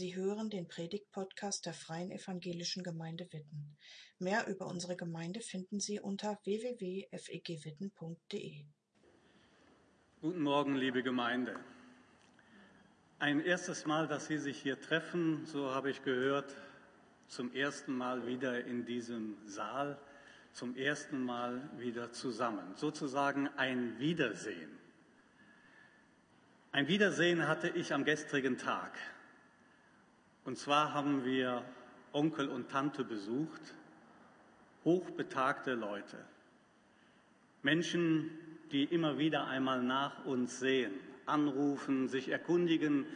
Sie hören den Predigt-Podcast der Freien Evangelischen Gemeinde Witten. Mehr über unsere Gemeinde finden Sie unter www.fegwitten.de. Guten Morgen, liebe Gemeinde. Ein erstes Mal, dass Sie sich hier treffen, so habe ich gehört, zum ersten Mal wieder in diesem Saal, zum ersten Mal wieder zusammen. Sozusagen ein Wiedersehen. Ein Wiedersehen hatte ich am gestrigen Tag. Und zwar haben wir Onkel und Tante besucht, hochbetagte Leute, Menschen, die immer wieder einmal nach uns sehen, anrufen, sich erkundigen,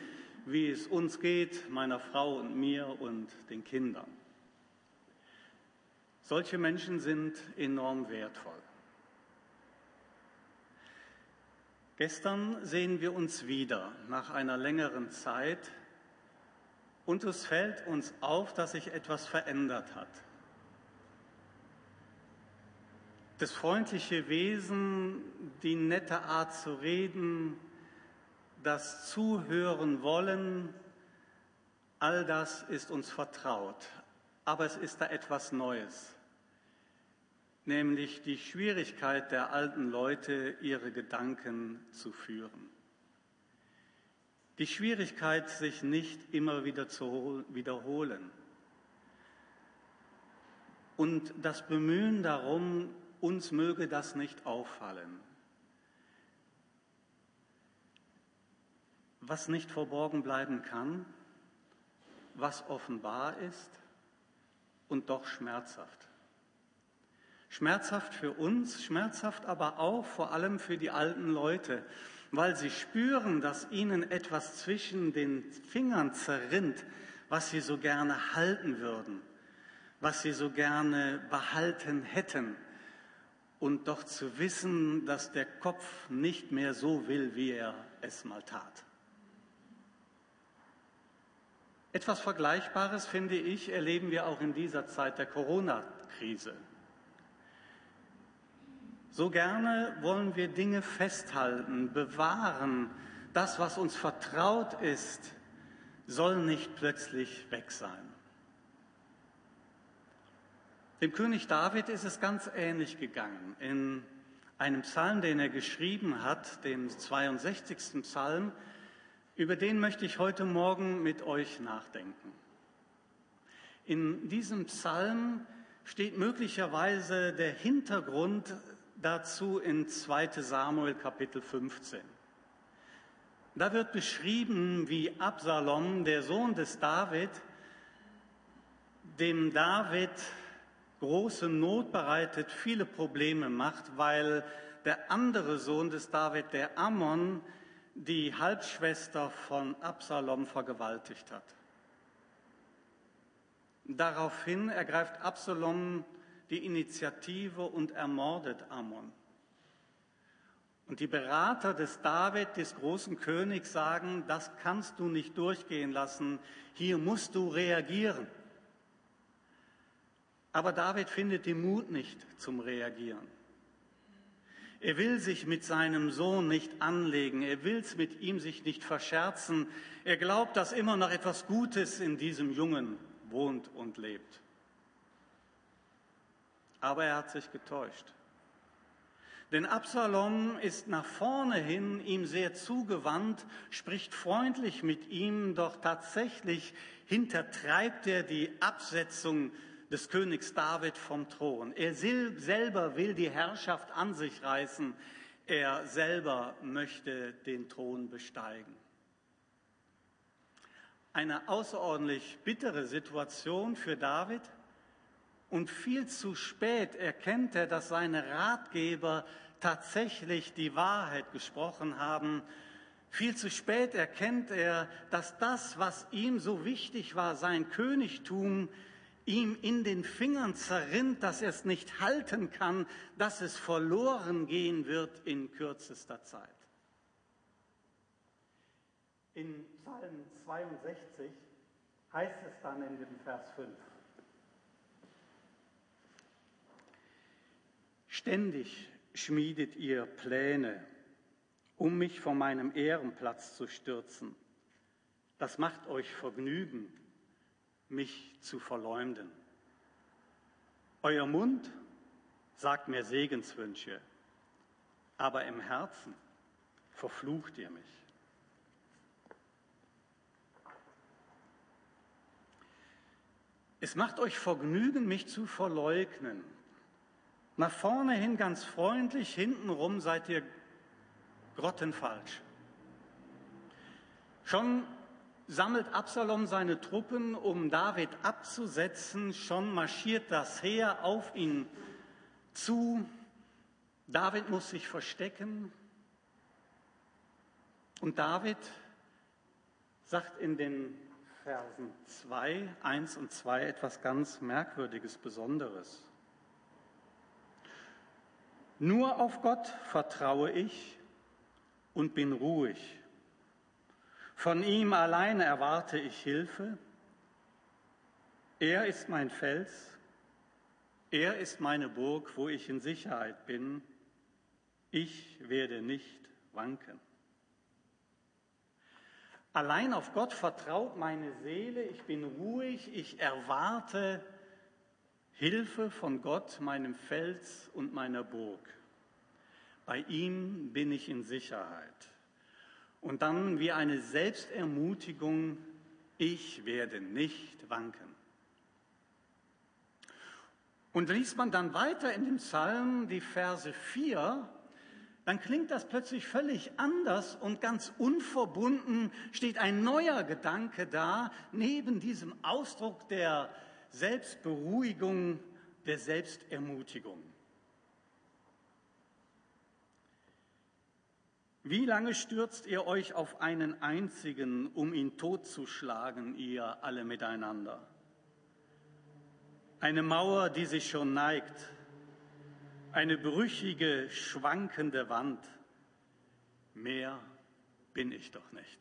wie es uns geht, meiner Frau und mir und den Kindern. Solche Menschen sind enorm wertvoll. Gestern sehen wir uns wieder nach einer längeren Zeit und es fällt uns auf, dass sich etwas verändert hat. Das freundliche Wesen, die nette Art zu reden, das Zuhören wollen, all das ist uns vertraut. Aber es ist da etwas Neues, nämlich die Schwierigkeit der alten Leute, ihre Gedanken zu führen. Die Schwierigkeit, sich nicht immer wieder zu wiederholen. Und das Bemühen darum, uns möge das nicht auffallen. Was nicht verborgen bleiben kann, was offenbar ist und doch schmerzhaft. Schmerzhaft für uns, schmerzhaft aber auch vor allem für die alten Leute, weil sie spüren, dass ihnen etwas zwischen den Fingern zerrinnt, was sie so gerne halten würden, was sie so gerne behalten hätten. Und doch zu wissen, dass der Kopf nicht mehr so will, wie er es mal tat. Etwas Vergleichbares, finde ich, erleben wir auch in dieser Zeit der Corona-Krise. So gerne wollen wir Dinge festhalten, bewahren. Das, was uns vertraut ist, soll nicht plötzlich weg sein. Dem König David ist es ganz ähnlich gegangen. In einem Psalm, den er geschrieben hat, dem 62. Psalm, über den möchte ich heute Morgen mit euch nachdenken. In diesem Psalm steht möglicherweise der Hintergrund dazu in 2 Samuel Kapitel 15. Da wird beschrieben, wie Absalom, der Sohn des David, dem David große Not bereitet, viele Probleme macht, weil der andere Sohn des David, der Ammon, die Halbschwester von Absalom vergewaltigt hat. Daraufhin ergreift Absalom die Initiative und ermordet Ammon. Und die Berater des David, des großen Königs, sagen, das kannst du nicht durchgehen lassen, hier musst du reagieren. Aber David findet den Mut nicht zum Reagieren. Er will sich mit seinem Sohn nicht anlegen, er will es mit ihm sich nicht verscherzen, er glaubt, dass immer noch etwas Gutes in diesem Jungen wohnt und lebt. Aber er hat sich getäuscht. Denn Absalom ist nach vorne hin ihm sehr zugewandt, spricht freundlich mit ihm, doch tatsächlich hintertreibt er die Absetzung des Königs David vom Thron. Er selber will die Herrschaft an sich reißen. Er selber möchte den Thron besteigen. Eine außerordentlich bittere Situation für David. Und viel zu spät erkennt er, dass seine Ratgeber tatsächlich die Wahrheit gesprochen haben. Viel zu spät erkennt er, dass das, was ihm so wichtig war, sein Königtum, ihm in den Fingern zerrinnt, dass er es nicht halten kann, dass es verloren gehen wird in kürzester Zeit. In Psalm 62 heißt es dann in dem Vers 5, Ständig schmiedet ihr Pläne, um mich von meinem Ehrenplatz zu stürzen. das macht euch Vergnügen, mich zu verleumden. Euer Mund sagt mir Segenswünsche, aber im Herzen verflucht ihr mich. Es macht euch Vergnügen, mich zu verleugnen. Nach vorne hin ganz freundlich, hintenrum seid ihr grottenfalsch. Schon sammelt Absalom seine Truppen, um David abzusetzen. Schon marschiert das Heer auf ihn zu. David muss sich verstecken. Und David sagt in den Versen 2, 1 und 2 etwas ganz Merkwürdiges, Besonderes. Nur auf Gott vertraue ich und bin ruhig. Von ihm allein erwarte ich Hilfe. Er ist mein Fels. Er ist meine Burg, wo ich in Sicherheit bin. Ich werde nicht wanken. Allein auf Gott vertraut meine Seele, ich bin ruhig, ich erwarte Hilfe von Gott, meinem Fels und meiner Burg. Bei ihm bin ich in Sicherheit. Und dann wie eine Selbstermutigung, ich werde nicht wanken. Und liest man dann weiter in dem Psalm die Verse 4, dann klingt das plötzlich völlig anders und ganz unverbunden steht ein neuer Gedanke da, neben diesem Ausdruck der Selbstberuhigung, der Selbstermutigung. Wie lange stürzt ihr euch auf einen einzigen, um ihn totzuschlagen, ihr alle miteinander? Eine Mauer, die sich schon neigt, eine brüchige, schwankende Wand. Mehr bin ich doch nicht.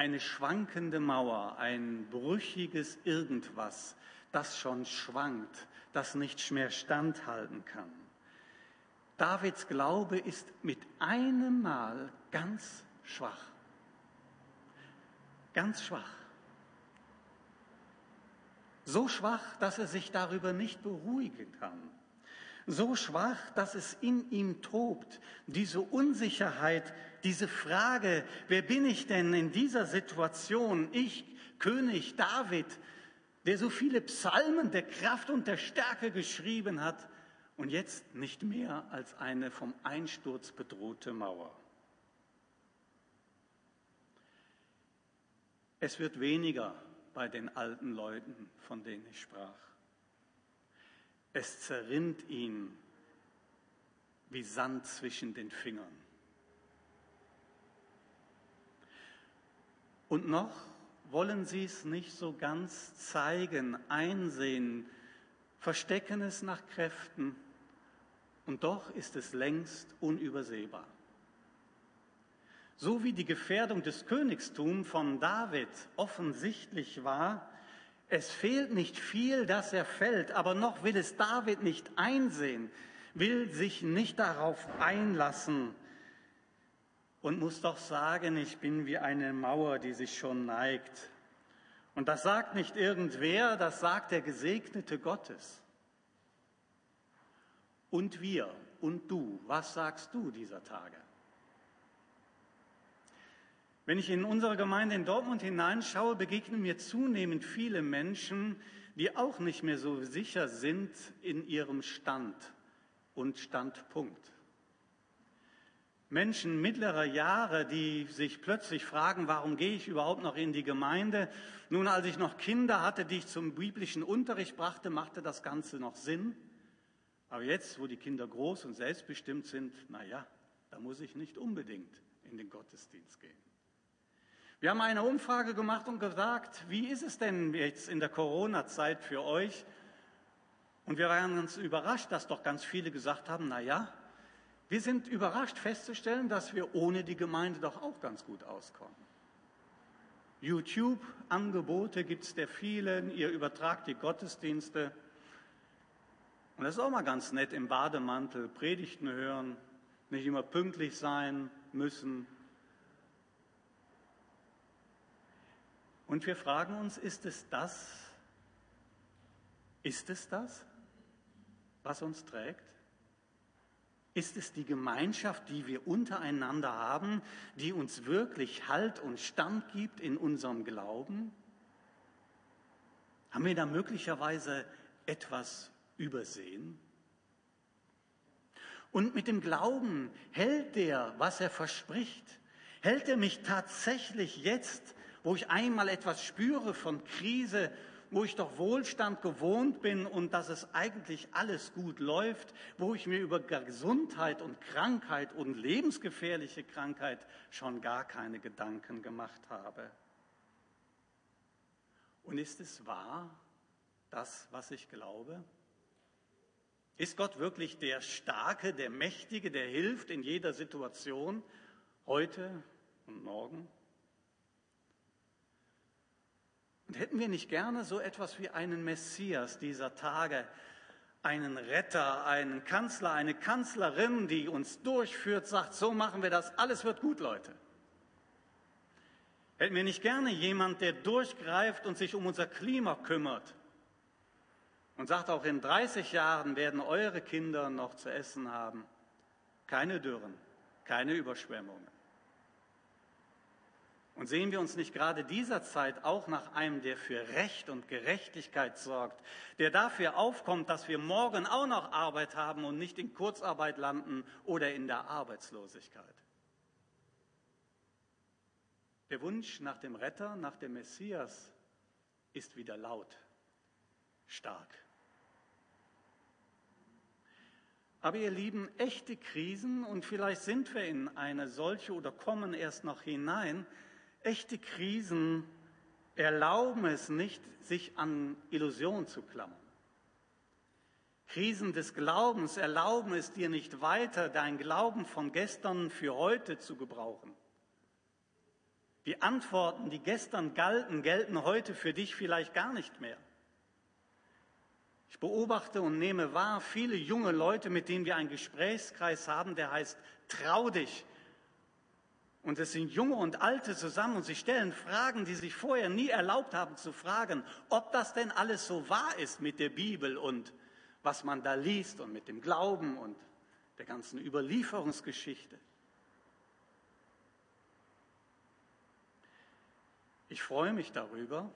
Eine schwankende Mauer, ein brüchiges Irgendwas, das schon schwankt, das nicht mehr standhalten kann. Davids Glaube ist mit einem Mal ganz schwach. Ganz schwach. So schwach, dass er sich darüber nicht beruhigen kann. So schwach, dass es in ihm tobt, diese Unsicherheit, diese Frage, wer bin ich denn in dieser Situation? Ich, König David, der so viele Psalmen der Kraft und der Stärke geschrieben hat und jetzt nicht mehr als eine vom Einsturz bedrohte Mauer. Es wird weniger bei den alten Leuten, von denen ich sprach. Es zerrinnt ihn wie Sand zwischen den Fingern. Und noch wollen sie es nicht so ganz zeigen, einsehen, verstecken es nach Kräften, und doch ist es längst unübersehbar. So wie die Gefährdung des Königstums von David offensichtlich war, es fehlt nicht viel, dass er fällt, aber noch will es David nicht einsehen, will sich nicht darauf einlassen und muss doch sagen, ich bin wie eine Mauer, die sich schon neigt. Und das sagt nicht irgendwer, das sagt der Gesegnete Gottes. Und wir und du, was sagst du dieser Tage? Wenn ich in unsere Gemeinde in Dortmund hineinschaue, begegnen mir zunehmend viele Menschen, die auch nicht mehr so sicher sind in ihrem Stand und Standpunkt. Menschen mittlerer Jahre, die sich plötzlich fragen, warum gehe ich überhaupt noch in die Gemeinde? Nun, als ich noch Kinder hatte, die ich zum biblischen Unterricht brachte, machte das Ganze noch Sinn. Aber jetzt, wo die Kinder groß und selbstbestimmt sind, na ja, da muss ich nicht unbedingt in den Gottesdienst gehen. Wir haben eine Umfrage gemacht und gesagt, wie ist es denn jetzt in der Corona-Zeit für euch? Und wir waren ganz überrascht, dass doch ganz viele gesagt haben, na ja, wir sind überrascht festzustellen, dass wir ohne die Gemeinde doch auch ganz gut auskommen. YouTube-Angebote gibt es der vielen, ihr übertragt die Gottesdienste. Und das ist auch mal ganz nett im Bademantel, Predigten hören, nicht immer pünktlich sein müssen. Und wir fragen uns, ist es das, ist es das, was uns trägt? Ist es die Gemeinschaft, die wir untereinander haben, die uns wirklich Halt und Stand gibt in unserem Glauben? Haben wir da möglicherweise etwas übersehen? Und mit dem Glauben hält der, was er verspricht. Hält er mich tatsächlich jetzt, wo ich einmal etwas spüre von Krise, wo ich doch Wohlstand gewohnt bin und dass es eigentlich alles gut läuft, wo ich mir über Gesundheit und Krankheit und lebensgefährliche Krankheit schon gar keine Gedanken gemacht habe. Und ist es wahr, das, was ich glaube? Ist Gott wirklich der Starke, der Mächtige, der hilft in jeder Situation, heute und morgen? Und hätten wir nicht gerne so etwas wie einen Messias dieser Tage, einen Retter, einen Kanzler, eine Kanzlerin, die uns durchführt, sagt, so machen wir das, alles wird gut, Leute. Hätten wir nicht gerne jemand, der durchgreift und sich um unser Klima kümmert, und sagt auch, in 30 Jahren werden eure Kinder noch zu essen haben. Keine Dürren, keine Überschwemmungen. Und sehen wir uns nicht gerade dieser Zeit auch nach einem, der für Recht und Gerechtigkeit sorgt, der dafür aufkommt, dass wir morgen auch noch Arbeit haben und nicht in Kurzarbeit landen oder in der Arbeitslosigkeit? Der Wunsch nach dem Retter, nach dem Messias ist wieder laut, stark. Aber ihr Lieben, echte Krisen, und vielleicht sind wir in eine solche oder kommen erst noch hinein, echte Krisen erlauben es nicht, sich an Illusionen zu klammern. Krisen des Glaubens erlauben es dir nicht weiter, dein Glauben von gestern für heute zu gebrauchen. Die Antworten, die gestern galten, gelten heute für dich vielleicht gar nicht mehr. Ich beobachte und nehme wahr, viele junge Leute, mit denen wir einen Gesprächskreis haben, der heißt Trau dich. Und es sind Junge und Alte zusammen und sie stellen Fragen, die sich vorher nie erlaubt haben zu fragen, ob das denn alles so wahr ist mit der Bibel und was man da liest und mit dem Glauben und der ganzen Überlieferungsgeschichte. Ich freue mich darüber,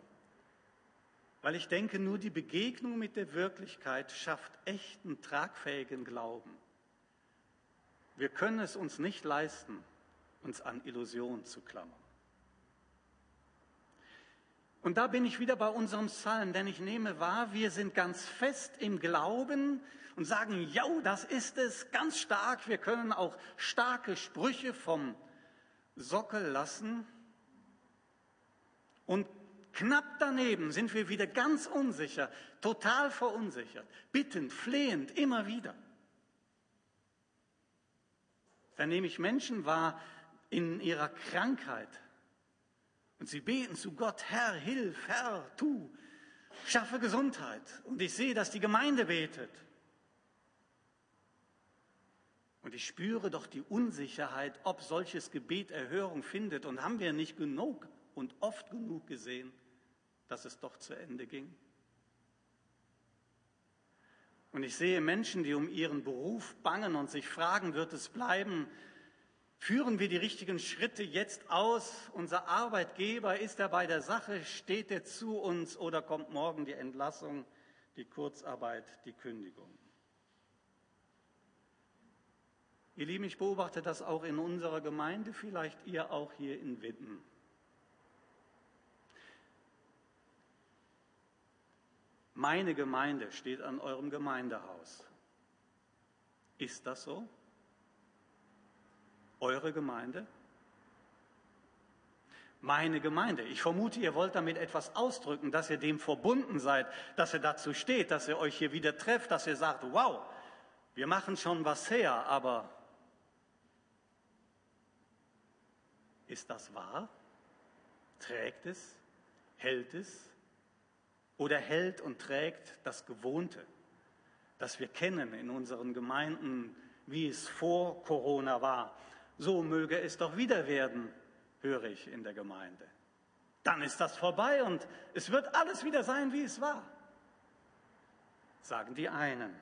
weil ich denke, nur die Begegnung mit der Wirklichkeit schafft echten, tragfähigen Glauben. Wir können es uns nicht leisten, uns an Illusionen zu klammern. Und da bin ich wieder bei unserem Psalm, denn ich nehme wahr, wir sind ganz fest im Glauben und sagen, ja, das ist es, ganz stark. Wir können auch starke Sprüche vom Sockel lassen und Knapp daneben sind wir wieder ganz unsicher, total verunsichert, bittend, flehend, immer wieder. Dann nehme ich Menschen wahr in ihrer Krankheit und sie beten zu Gott, Herr, hilf, Herr, tu, schaffe Gesundheit. Und ich sehe, dass die Gemeinde betet. Und ich spüre doch die Unsicherheit, ob solches Gebet Erhörung findet. Und haben wir nicht genug und oft genug gesehen, dass es doch zu Ende ging? Und ich sehe Menschen, die um ihren Beruf bangen und sich fragen, wird es bleiben? Führen wir die richtigen Schritte jetzt aus? Unser Arbeitgeber, ist er bei der Sache? Steht er zu uns oder kommt morgen die Entlassung, die Kurzarbeit, die Kündigung? Ihr Lieben, ich beobachte das auch in unserer Gemeinde, vielleicht ihr auch hier in Witten. Meine Gemeinde steht an eurem Gemeindehaus. Ist das so? Eure Gemeinde? Meine Gemeinde. Ich vermute, ihr wollt damit etwas ausdrücken, dass ihr dem verbunden seid, dass ihr dazu steht, dass ihr euch hier wieder trefft, dass ihr sagt, wow, wir machen schon was her, aber ist das wahr? Trägt es? Hält es? oder hält und trägt das Gewohnte, das wir kennen in unseren Gemeinden, wie es vor Corona war. So möge es doch wieder werden, höre ich in der Gemeinde. Dann ist das vorbei und es wird alles wieder sein, wie es war, sagen die einen.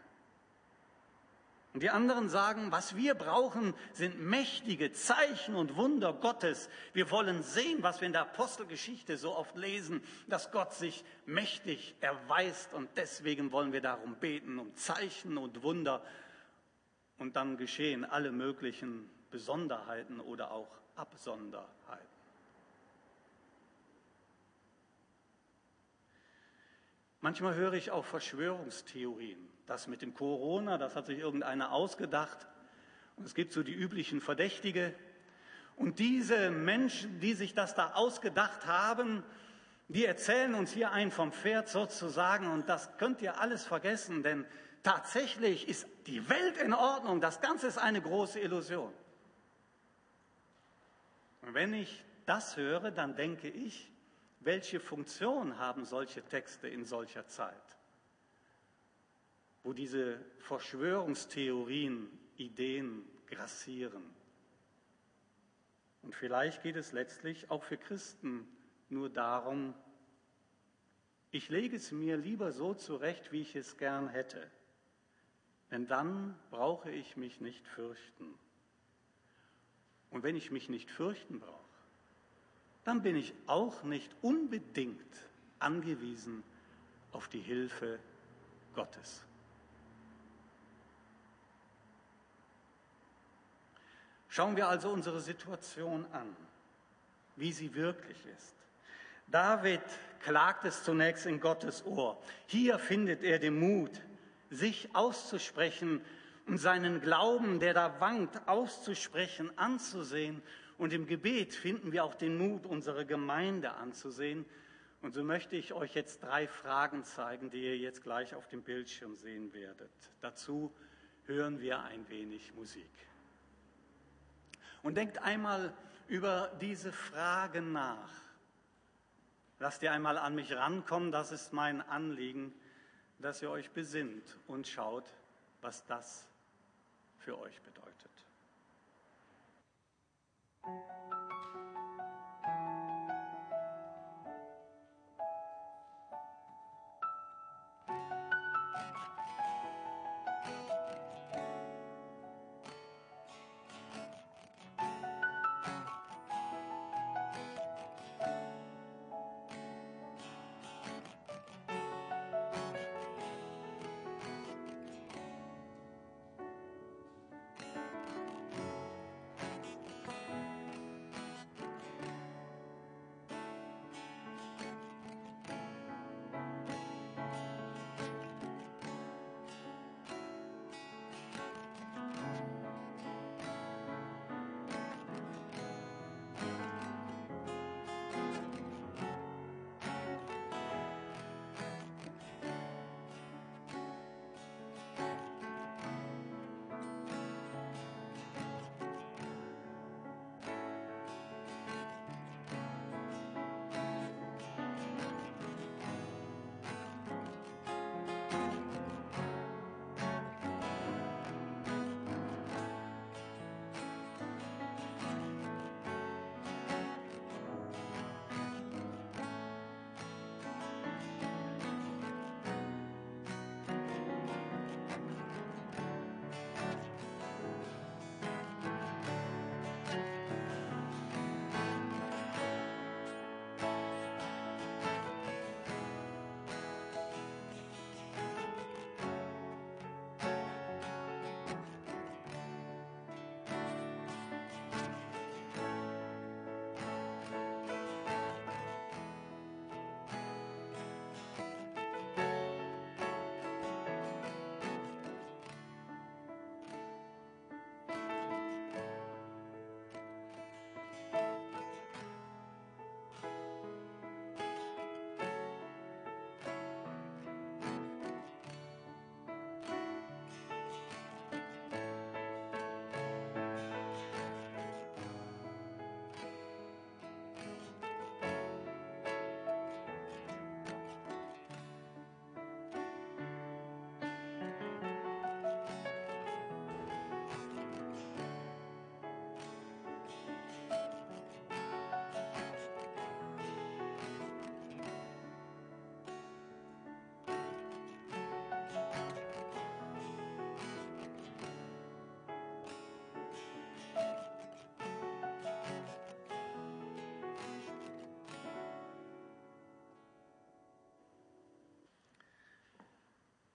Und die anderen sagen, was wir brauchen, sind mächtige Zeichen und Wunder Gottes. Wir wollen sehen, was wir in der Apostelgeschichte so oft lesen, dass Gott sich mächtig erweist und deswegen wollen wir darum beten, um Zeichen und Wunder. Und dann geschehen alle möglichen Besonderheiten oder auch Absonderheiten. Manchmal höre ich auch Verschwörungstheorien. Das mit dem Corona, das hat sich irgendeiner ausgedacht. Und es gibt so die üblichen Verdächtige. Und diese Menschen, die sich das da ausgedacht haben, die erzählen uns hier ein vom Pferd sozusagen. Und das könnt ihr alles vergessen, denn tatsächlich ist die Welt in Ordnung. Das Ganze ist eine große Illusion. Und wenn ich das höre, dann denke ich, welche Funktion haben solche Texte in solcher Zeit, wo diese Verschwörungstheorien, Ideen grassieren? Und vielleicht geht es letztlich auch für Christen nur darum, ich lege es mir lieber so zurecht, wie ich es gern hätte, denn dann brauche ich mich nicht fürchten. Und wenn ich mich nicht fürchten brauche, dann bin ich auch nicht unbedingt angewiesen auf die Hilfe Gottes. Schauen wir also unsere Situation an, wie sie wirklich ist. David klagt es zunächst in Gottes Ohr. Hier findet er den Mut, sich auszusprechen und seinen Glauben, der da wankt, auszusprechen, anzusehen und im Gebet finden wir auch den Mut, unsere Gemeinde anzusehen. Und so möchte ich euch jetzt drei Fragen zeigen, die ihr jetzt gleich auf dem Bildschirm sehen werdet. Dazu hören wir ein wenig Musik. Und denkt einmal über diese Fragen nach. Lasst ihr einmal an mich rankommen, das ist mein Anliegen, dass ihr euch besinnt und schaut, was das für euch bedeutet.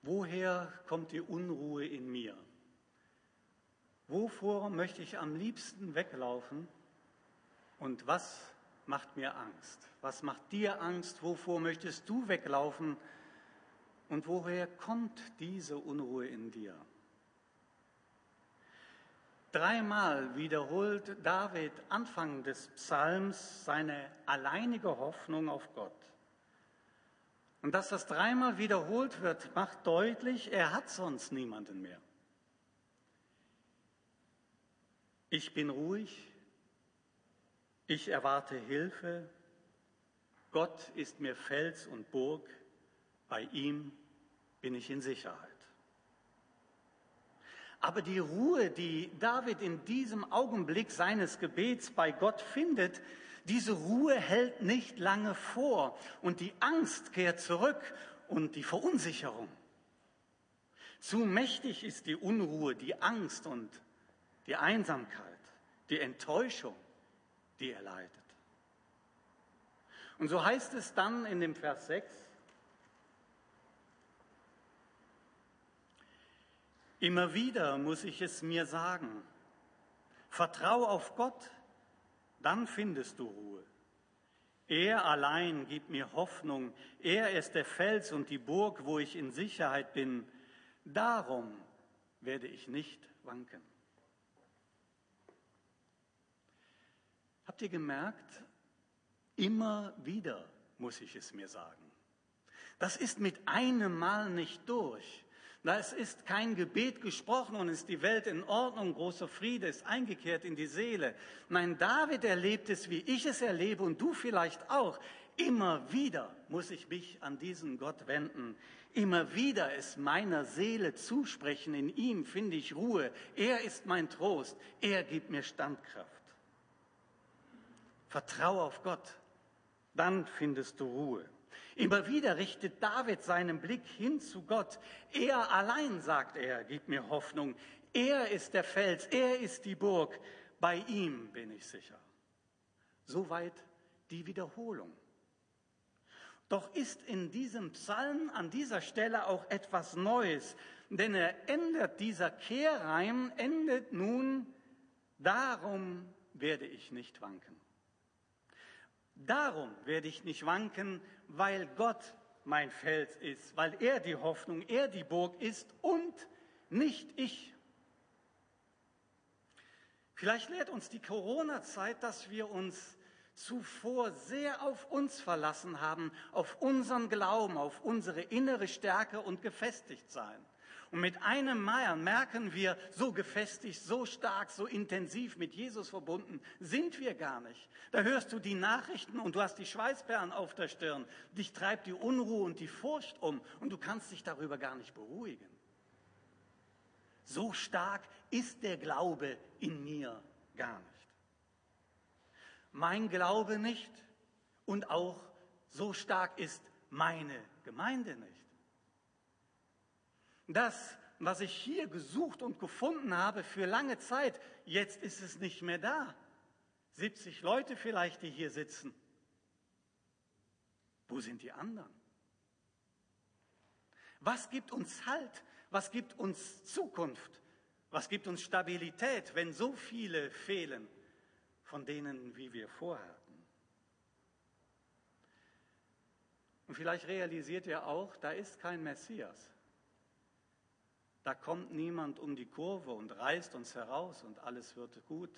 Woher kommt die Unruhe in mir? Wovor möchte ich am liebsten weglaufen? Und was macht mir Angst? Was macht dir Angst? Wovor möchtest du weglaufen? Und woher kommt diese Unruhe in dir? Dreimal wiederholt David Anfang des Psalms seine alleinige Hoffnung auf Gott. Und dass das dreimal wiederholt wird, macht deutlich, er hat sonst niemanden mehr. Ich bin ruhig, ich erwarte Hilfe, Gott ist mir Fels und Burg, bei ihm bin ich in Sicherheit. Aber die Ruhe, die David in diesem Augenblick seines Gebets bei Gott findet, diese Ruhe hält nicht lange vor und die Angst kehrt zurück und die Verunsicherung. Zu mächtig ist die Unruhe, die Angst und die Einsamkeit, die Enttäuschung, die er leidet. Und so heißt es dann in dem Vers 6, Immer wieder muss ich es mir sagen. Vertrau auf Gott, dann findest du Ruhe. Er allein gibt mir Hoffnung. Er ist der Fels und die Burg, wo ich in Sicherheit bin. Darum werde ich nicht wanken. Habt ihr gemerkt? Immer wieder muss ich es mir sagen. Das ist mit einem Mal nicht durch. Es ist kein Gebet gesprochen und ist die Welt in Ordnung, großer Friede ist eingekehrt in die Seele. Nein, David erlebt es, wie ich es erlebe und du vielleicht auch. Immer wieder muss ich mich an diesen Gott wenden. Immer wieder es meiner Seele zusprechen. In ihm finde ich Ruhe. Er ist mein Trost. Er gibt mir Standkraft. Vertraue auf Gott. Dann findest du Ruhe. Immer wieder richtet David seinen Blick hin zu Gott. Er allein, sagt er, gibt mir Hoffnung. Er ist der Fels, er ist die Burg. Bei ihm bin ich sicher. Soweit die Wiederholung. Doch ist in diesem Psalm an dieser Stelle auch etwas Neues, denn er ändert dieser Kehrreim, endet nun, darum werde ich nicht wanken. Darum werde ich nicht wanken, weil Gott mein Fels ist, weil er die Hoffnung, er die Burg ist und nicht ich. Vielleicht lehrt uns die Corona-Zeit, dass wir uns zuvor sehr auf uns verlassen haben, auf unseren Glauben, auf unsere innere Stärke und gefestigt sein. Und mit einem Mal merken wir, so gefestigt, so stark, so intensiv mit Jesus verbunden sind wir gar nicht. Da hörst du die Nachrichten und du hast die Schweißperlen auf der Stirn. Dich treibt die Unruhe und die Furcht um und du kannst dich darüber gar nicht beruhigen. So stark ist der Glaube in mir gar nicht. Mein Glaube nicht und auch so stark ist meine Gemeinde nicht. Das, was ich hier gesucht und gefunden habe für lange Zeit, jetzt ist es nicht mehr da. 70 Leute vielleicht, die hier sitzen. Wo sind die anderen? Was gibt uns Halt? Was gibt uns Zukunft? Was gibt uns Stabilität, wenn so viele fehlen von denen, wie wir vorhatten? Und vielleicht realisiert ihr auch, da ist kein Messias. Da kommt niemand um die Kurve und reißt uns heraus und alles wird gut.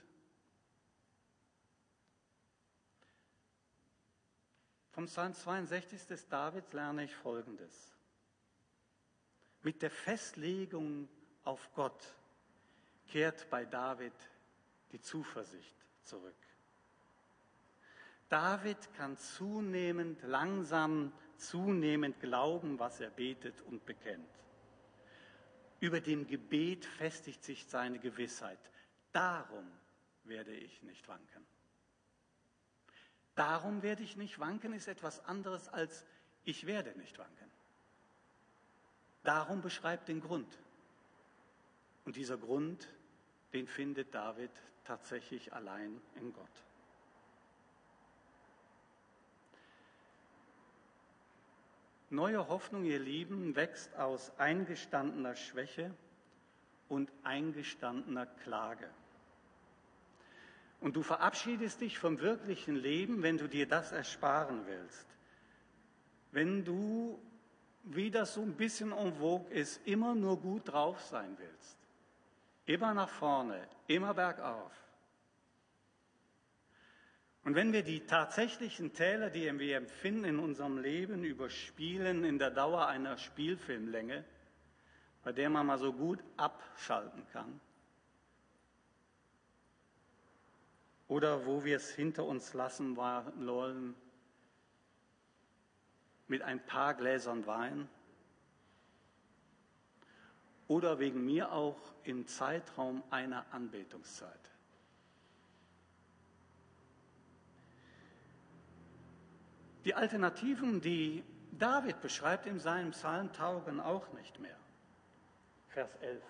Vom Psalm 62 des Davids lerne ich Folgendes. Mit der Festlegung auf Gott kehrt bei David die Zuversicht zurück. David kann zunehmend, langsam, zunehmend glauben, was er betet und bekennt. Über dem Gebet festigt sich seine Gewissheit. Darum werde ich nicht wanken. Darum werde ich nicht wanken ist etwas anderes als ich werde nicht wanken. Darum beschreibt den Grund. Und dieser Grund, den findet David tatsächlich allein in Gott. Neue Hoffnung, ihr Lieben, wächst aus eingestandener Schwäche und eingestandener Klage. Und du verabschiedest dich vom wirklichen Leben, wenn du dir das ersparen willst. Wenn du, wie das so ein bisschen en vogue ist, immer nur gut drauf sein willst. Immer nach vorne, immer bergauf. Und wenn wir die tatsächlichen Täler, die wir empfinden in unserem Leben, überspielen in der Dauer einer Spielfilmlänge, bei der man mal so gut abschalten kann, oder wo wir es hinter uns lassen wollen mit ein paar Gläsern Wein, oder wegen mir auch im Zeitraum einer Anbetungszeit. Die Alternativen, die David beschreibt in seinem Psalm, taugen auch nicht mehr. Vers 11.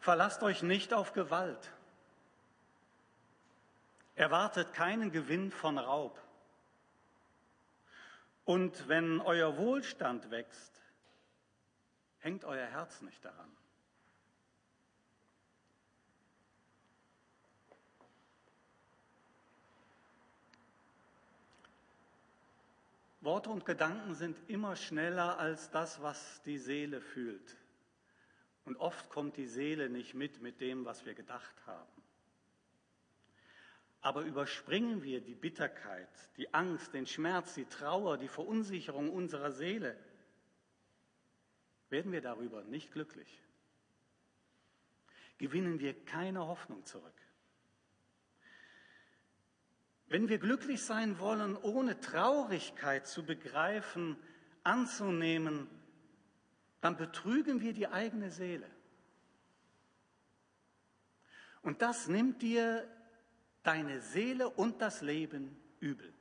Verlasst euch nicht auf Gewalt. Erwartet keinen Gewinn von Raub. Und wenn euer Wohlstand wächst, hängt euer Herz nicht daran. Worte und Gedanken sind immer schneller als das, was die Seele fühlt. Und oft kommt die Seele nicht mit mit dem, was wir gedacht haben. Aber überspringen wir die Bitterkeit, die Angst, den Schmerz, die Trauer, die Verunsicherung unserer Seele, werden wir darüber nicht glücklich. Gewinnen wir keine Hoffnung zurück. Wenn wir glücklich sein wollen, ohne Traurigkeit zu begreifen, anzunehmen, dann betrügen wir die eigene Seele. Und das nimmt dir deine Seele und das Leben übel.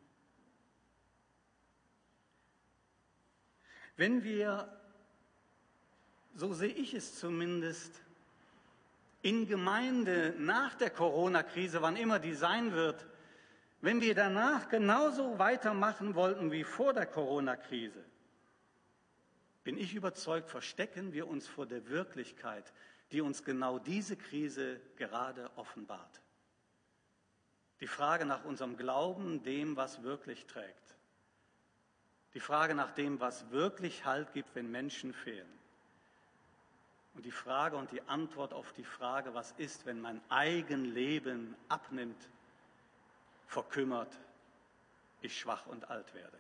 Wenn wir, so sehe ich es zumindest, in Gemeinde nach der Corona-Krise, wann immer die sein wird, wenn wir danach genauso weitermachen wollten wie vor der Corona-Krise, bin ich überzeugt, verstecken wir uns vor der Wirklichkeit, die uns genau diese Krise gerade offenbart. Die Frage nach unserem Glauben, dem, was wirklich trägt. Die Frage nach dem, was wirklich Halt gibt, wenn Menschen fehlen. Und die Frage und die Antwort auf die Frage, was ist, wenn mein Eigenleben abnimmt verkümmert, ich schwach und alt werde.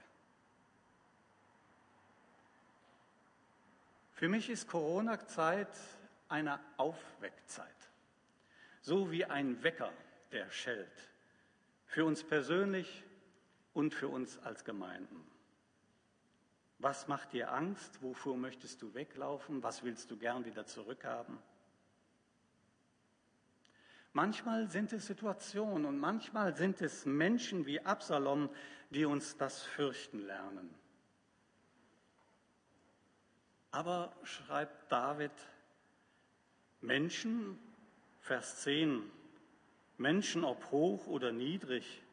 Für mich ist Corona-Zeit eine Aufweckzeit, so wie ein Wecker, der schellt, für uns persönlich und für uns als Gemeinden. Was macht dir Angst? Wovor möchtest du weglaufen? Was willst du gern wieder zurückhaben? Manchmal sind es Situationen und manchmal sind es Menschen wie Absalom, die uns das fürchten lernen. Aber schreibt David, Menschen, Vers 10, Menschen ob hoch oder niedrig,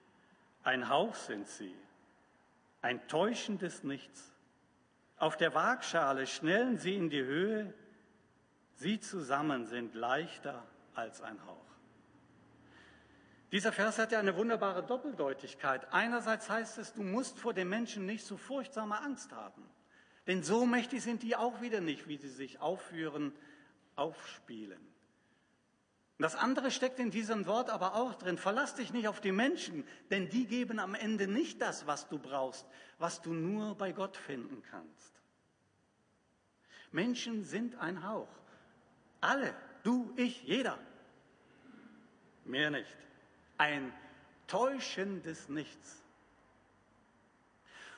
ein Hauch sind sie, ein täuschendes Nichts. Auf der Waagschale schnellen sie in die Höhe, sie zusammen sind leichter als ein Hauch. Dieser Vers hat ja eine wunderbare Doppeldeutigkeit. Einerseits heißt es, du musst vor den Menschen nicht so furchtsame Angst haben. Denn so mächtig sind die auch wieder nicht, wie sie sich aufführen, aufspielen. Und das andere steckt in diesem Wort aber auch drin. Verlass dich nicht auf die Menschen, denn die geben am Ende nicht das, was du brauchst, was du nur bei Gott finden kannst. Menschen sind ein Hauch. Alle, du, ich, jeder. Mehr nicht ein täuschendes Nichts.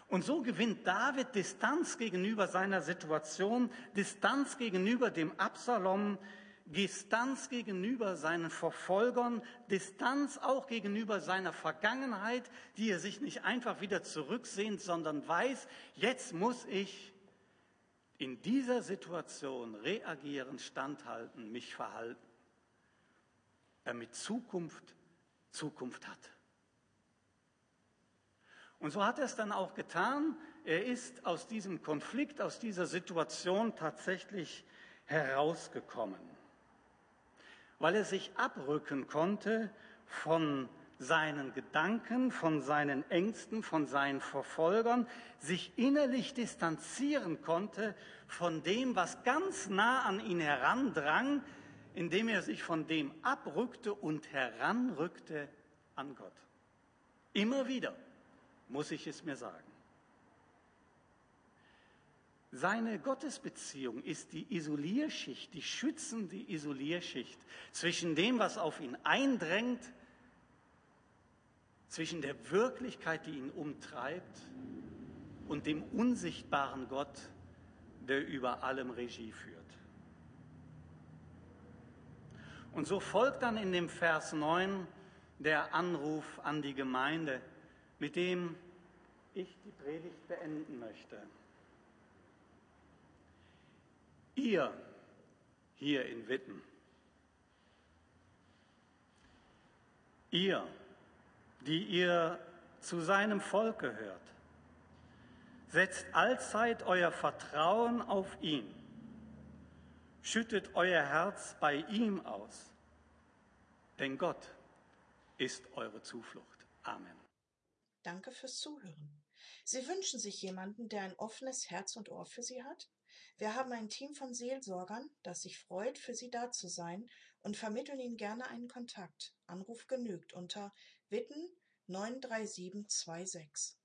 Und so gewinnt David Distanz gegenüber seiner Situation, Distanz gegenüber dem Absalom, Distanz gegenüber seinen Verfolgern, Distanz auch gegenüber seiner Vergangenheit, die er sich nicht einfach wieder zurücksehnt, sondern weiß, jetzt muss ich in dieser Situation reagieren, standhalten, mich verhalten, damit Zukunft Zukunft hat. Und so hat er es dann auch getan. Er ist aus diesem Konflikt, aus dieser Situation tatsächlich herausgekommen, weil er sich abrücken konnte von seinen Gedanken, von seinen Ängsten, von seinen Verfolgern, sich innerlich distanzieren konnte von dem, was ganz nah an ihn herandrang, indem er sich von dem abrückte und heranrückte an Gott. Immer wieder muss ich es mir sagen. Seine Gottesbeziehung ist die Isolierschicht, die schützende Isolierschicht zwischen dem, was auf ihn eindrängt, zwischen der Wirklichkeit, die ihn umtreibt, und dem unsichtbaren Gott, der über allem Regie führt. Und so folgt dann in dem Vers 9 der Anruf an die Gemeinde, mit dem ich die Predigt beenden möchte. Ihr hier in Witten, ihr, die ihr zu seinem Volk gehört, setzt allzeit euer Vertrauen auf ihn, schüttet euer Herz bei ihm aus, denn Gott ist eure Zuflucht. Amen. Danke fürs Zuhören. Sie wünschen sich jemanden, der ein offenes Herz und Ohr für Sie hat? Wir haben ein Team von Seelsorgern, das sich freut, für Sie da zu sein und vermitteln Ihnen gerne einen Kontakt. Anruf genügt unter Witten 93726.